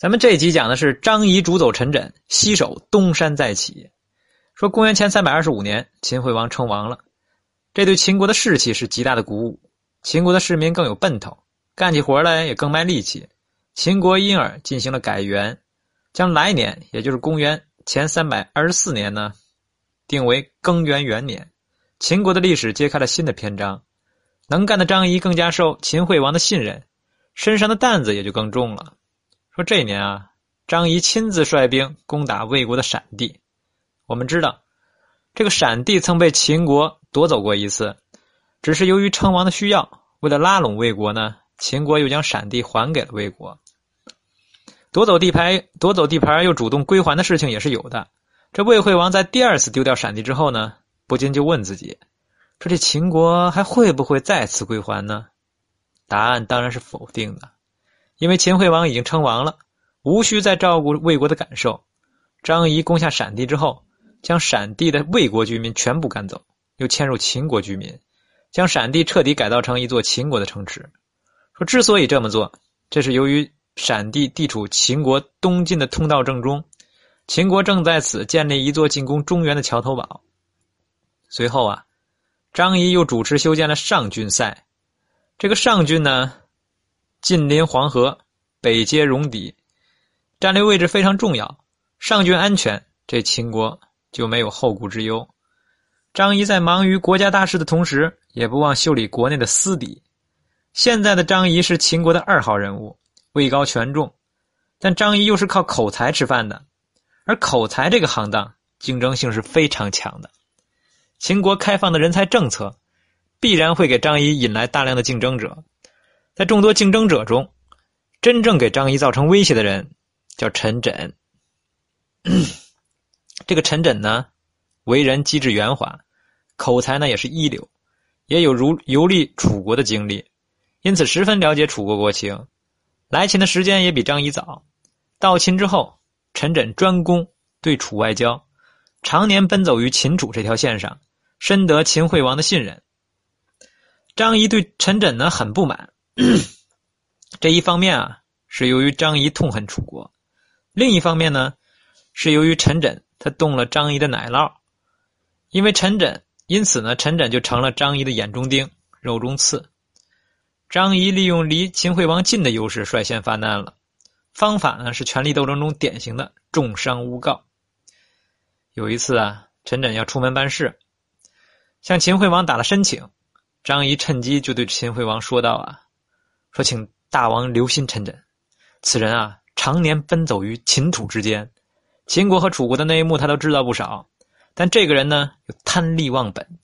咱们这一集讲的是张仪主走陈轸，西守东山再起。说公元前三百二十五年，秦惠王称王了，这对秦国的士气是极大的鼓舞。秦国的市民更有奔头，干起活来也更卖力气。秦国因而进行了改元，将来年，也就是公元前三百二十四年呢，定为更元元年。秦国的历史揭开了新的篇章。能干的张仪更加受秦惠王的信任，身上的担子也就更重了。说这一年啊，张仪亲自率兵攻打魏国的陕地。我们知道，这个陕地曾被秦国夺走过一次，只是由于称王的需要，为了拉拢魏国呢，秦国又将陕地还给了魏国。夺走地盘、夺走地盘又主动归还的事情也是有的。这魏惠王在第二次丢掉陕地之后呢，不禁就问自己：说这秦国还会不会再次归还呢？答案当然是否定的。因为秦惠王已经称王了，无需再照顾魏国的感受。张仪攻下陕地之后，将陕地的魏国居民全部赶走，又迁入秦国居民，将陕地彻底改造成一座秦国的城池。说之所以这么做，这是由于陕地地处秦国东进的通道正中，秦国正在此建立一座进攻中原的桥头堡。随后啊，张仪又主持修建了上郡塞。这个上郡呢？近临黄河，北接戎狄，战略位置非常重要。上郡安全，这秦国就没有后顾之忧。张仪在忙于国家大事的同时，也不忘修理国内的私敌。现在的张仪是秦国的二号人物，位高权重，但张仪又是靠口才吃饭的，而口才这个行当竞争性是非常强的。秦国开放的人才政策，必然会给张仪引来大量的竞争者。在众多竞争者中，真正给张仪造成威胁的人叫陈轸。这个陈轸呢，为人机智圆滑，口才呢也是一流，也有如游历楚国的经历，因此十分了解楚国国情。来秦的时间也比张仪早。到秦之后，陈轸专攻对楚外交，常年奔走于秦楚这条线上，深得秦惠王的信任。张仪对陈轸呢很不满。这一方面啊，是由于张仪痛恨楚国；另一方面呢，是由于陈轸他动了张仪的奶酪。因为陈轸，因此呢，陈轸就成了张仪的眼中钉、肉中刺。张仪利用离秦惠王近的优势，率先发难了。方法呢，是权力斗争中典型的重伤诬告。有一次啊，陈轸要出门办事，向秦惠王打了申请，张仪趁机就对秦惠王说道：“啊。”说，请大王留心陈轸，此人啊，常年奔走于秦楚之间，秦国和楚国的内幕他都知道不少。但这个人呢，又贪利忘本，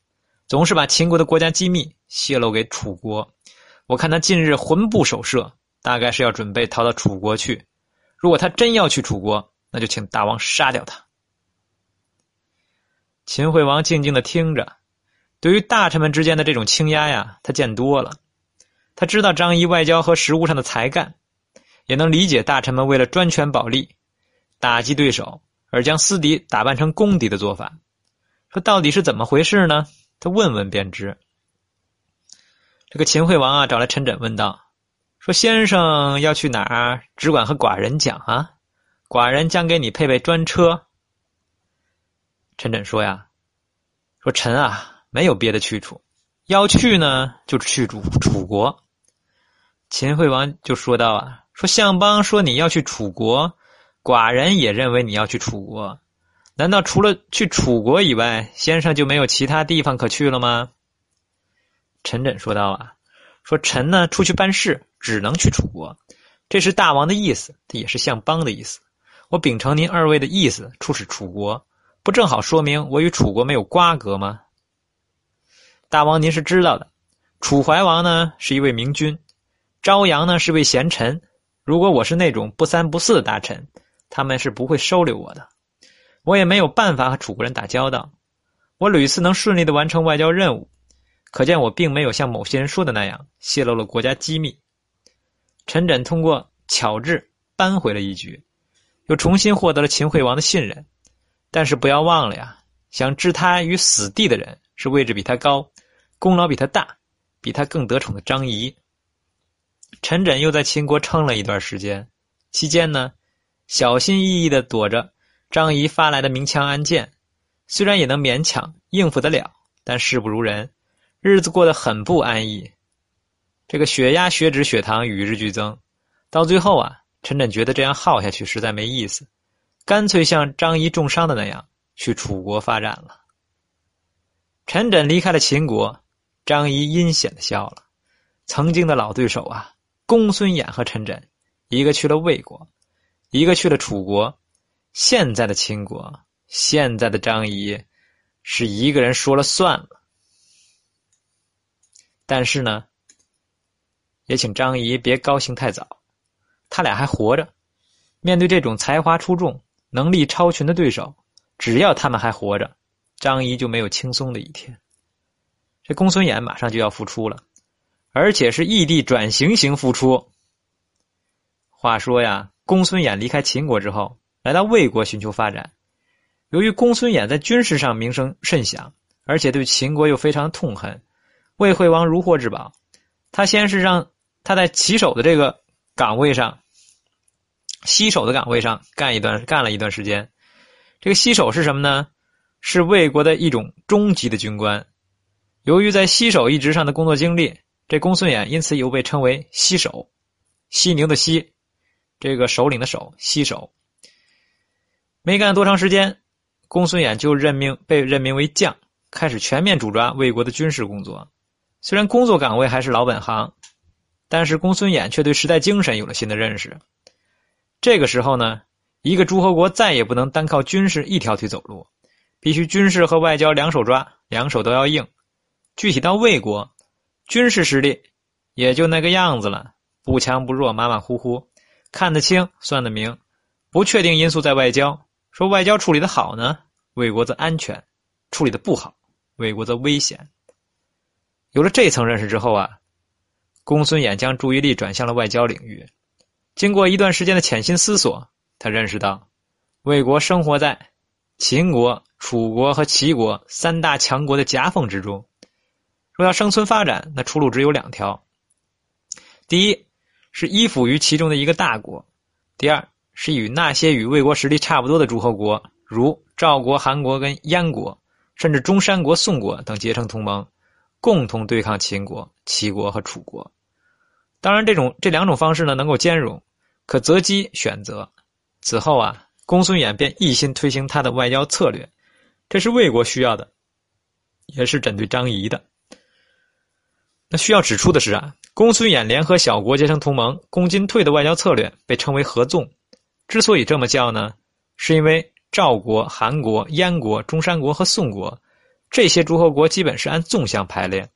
总是把秦国的国家机密泄露给楚国。我看他近日魂不守舍，大概是要准备逃到楚国去。如果他真要去楚国，那就请大王杀掉他。秦惠王静静的听着，对于大臣们之间的这种倾压呀，他见多了。他知道张仪外交和实务上的才干，也能理解大臣们为了专权保利、打击对手而将私敌打扮成公敌的做法。说到底是怎么回事呢？他问问便知。这个秦惠王啊，找来陈轸问道：“说先生要去哪儿？只管和寡人讲啊，寡人将给你配备专车。”陈轸说：“呀，说臣啊，没有别的去处，要去呢，就去楚楚国。”秦惠王就说道：“啊，说相邦说你要去楚国，寡人也认为你要去楚国。难道除了去楚国以外，先生就没有其他地方可去了吗？”陈轸说道：“啊，说臣呢出去办事，只能去楚国，这是大王的意思，也是相邦的意思。我秉承您二位的意思，出使楚国，不正好说明我与楚国没有瓜葛吗？大王您是知道的，楚怀王呢是一位明君。”朝阳呢是位贤臣，如果我是那种不三不四的大臣，他们是不会收留我的。我也没有办法和楚国人打交道。我屡次能顺利的完成外交任务，可见我并没有像某些人说的那样泄露了国家机密。陈轸通过巧智扳回了一局，又重新获得了秦惠王的信任。但是不要忘了呀，想置他于死地的人是位置比他高、功劳比他大、比他更得宠的张仪。陈轸又在秦国撑了一段时间，期间呢，小心翼翼的躲着张仪发来的明枪暗箭，虽然也能勉强应付得了，但事不如人，日子过得很不安逸。这个血压、血脂、血糖与日俱增，到最后啊，陈轸觉得这样耗下去实在没意思，干脆像张仪重伤的那样去楚国发展了。陈轸离开了秦国，张仪阴险的笑了。曾经的老对手啊，公孙衍和陈轸，一个去了魏国，一个去了楚国，现在的秦国，现在的张仪，是一个人说了算了。但是呢。也请张仪别高兴太早，他俩还活着。面对这种才华出众、能力超群的对手，只要他们还活着，张仪就没有轻松的一天。这公孙衍马上就要复出了，而且是异地转型型复出。话说呀，公孙衍离开秦国之后，来到魏国寻求发展。由于公孙衍在军事上名声甚响，而且对秦国又非常痛恨，魏惠王如获至宝，他先是让。他在骑手的这个岗位上，西守的岗位上干一段干了一段时间。这个西守是什么呢？是魏国的一种中级的军官。由于在西守一职上的工作经历，这公孙衍因此又被称为西首，犀牛的犀，这个首领的首，西首。没干多长时间，公孙衍就任命被任命为将，开始全面主抓魏国的军事工作。虽然工作岗位还是老本行。但是公孙衍却对时代精神有了新的认识。这个时候呢，一个诸侯国再也不能单靠军事一条腿走路，必须军事和外交两手抓，两手都要硬。具体到魏国，军事实力也就那个样子了，不强不弱，马马虎虎，看得清，算得明。不确定因素在外交，说外交处理的好呢，魏国则安全；处理的不好，魏国则危险。有了这层认识之后啊。公孙衍将注意力转向了外交领域。经过一段时间的潜心思索，他认识到，魏国生活在秦国、楚国和齐国三大强国的夹缝之中。若要生存发展，那出路只有两条：第一，是依附于其中的一个大国；第二，是与那些与魏国实力差不多的诸侯国，如赵国、韩国跟燕国，甚至中山国、宋国等结成同盟，共同对抗秦国、齐国和楚国。当然，这种这两种方式呢，能够兼容，可择机选择。此后啊，公孙衍便一心推行他的外交策略，这是魏国需要的，也是针对张仪的。那需要指出的是啊，公孙衍联合小国结成同盟，攻进退的外交策略被称为合纵。之所以这么叫呢，是因为赵国、韩国、燕国、中山国和宋国这些诸侯国基本是按纵向排列。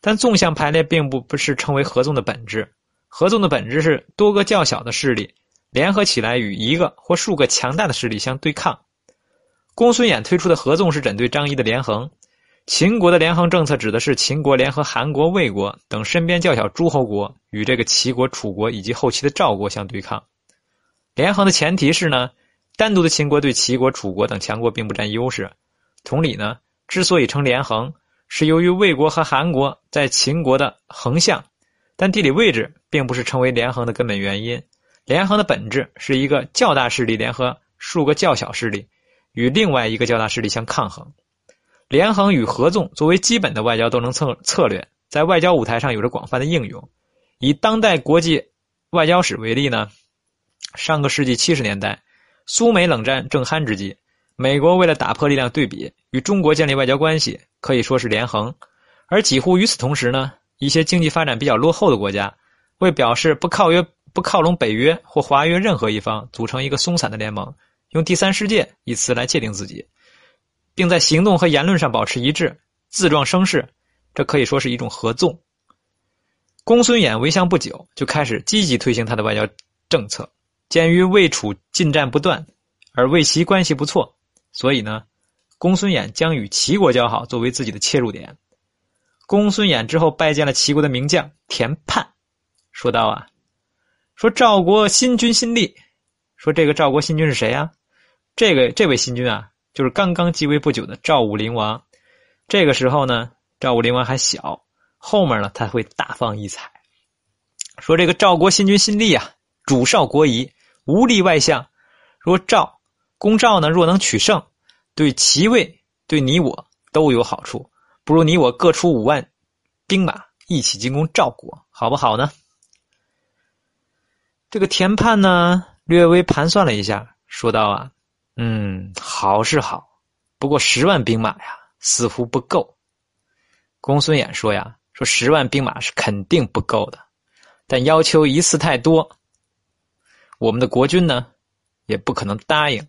但纵向排列并不不是称为合纵的本质，合纵的本质是多个较小的势力联合起来与一个或数个强大的势力相对抗。公孙衍推出的合纵是针对张仪的连横，秦国的连横政策指的是秦国联合韩国、魏国等身边较小诸侯国与这个齐国、楚国以及后期的赵国相对抗。连横的前提是呢，单独的秦国对齐国、楚国等强国并不占优势。同理呢，之所以称连横。是由于魏国和韩国在秦国的横向，但地理位置并不是成为连横的根本原因。连横的本质是一个较大势力联合数个较小势力，与另外一个较大势力相抗衡。连横与合纵作为基本的外交斗争策策略，在外交舞台上有着广泛的应用。以当代国际外交史为例呢，上个世纪七十年代，苏美冷战正酣之际。美国为了打破力量对比，与中国建立外交关系，可以说是连横；而几乎与此同时呢，一些经济发展比较落后的国家，为表示不靠约、不靠拢北约或华约任何一方，组成一个松散的联盟，用“第三世界”一词来界定自己，并在行动和言论上保持一致，自壮声势，这可以说是一种合纵。公孙衍为相不久，就开始积极推行他的外交政策。鉴于魏楚进战不断，而魏齐关系不错。所以呢，公孙衍将与齐国交好作为自己的切入点。公孙衍之后拜见了齐国的名将田盼，说道啊，说赵国新君新立，说这个赵国新君是谁呀？这个这位新君啊，就是刚刚继位不久的赵武灵王。这个时候呢，赵武灵王还小，后面呢他会大放异彩。说这个赵国新君新立啊，主少国仪，无力外相，若赵攻赵呢，若能取胜，对齐魏对你我都有好处。不如你我各出五万兵马，一起进攻赵国，好不好呢？这个田盼呢，略微盘算了一下，说道：“啊，嗯，好是好，不过十万兵马呀，似乎不够。”公孙衍说：“呀，说十万兵马是肯定不够的，但要求一次太多，我们的国君呢，也不可能答应。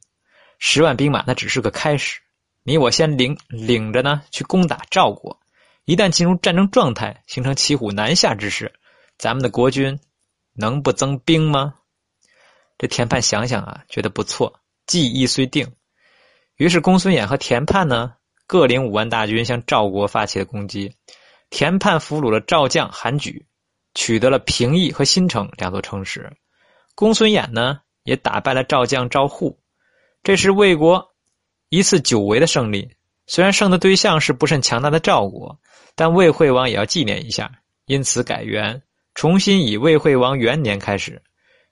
十万兵马那只是个开始。”你我先领领着呢，去攻打赵国。一旦进入战争状态，形成骑虎难下之势，咱们的国君能不增兵吗？这田盼想想啊，觉得不错，计议虽定。于是公孙衍和田盼呢，各领五万大军向赵国发起了攻击。田盼俘虏了赵将韩举，取得了平邑和新城两座城池。公孙衍呢，也打败了赵将赵护。这是魏国。一次久违的胜利，虽然胜的对象是不甚强大的赵国，但魏惠王也要纪念一下，因此改元，重新以魏惠王元年开始。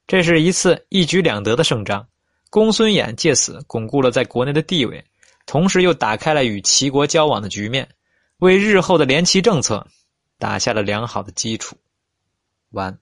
这是一次一举两得的胜仗。公孙衍借此巩固了在国内的地位，同时又打开了与齐国交往的局面，为日后的联齐政策打下了良好的基础。完。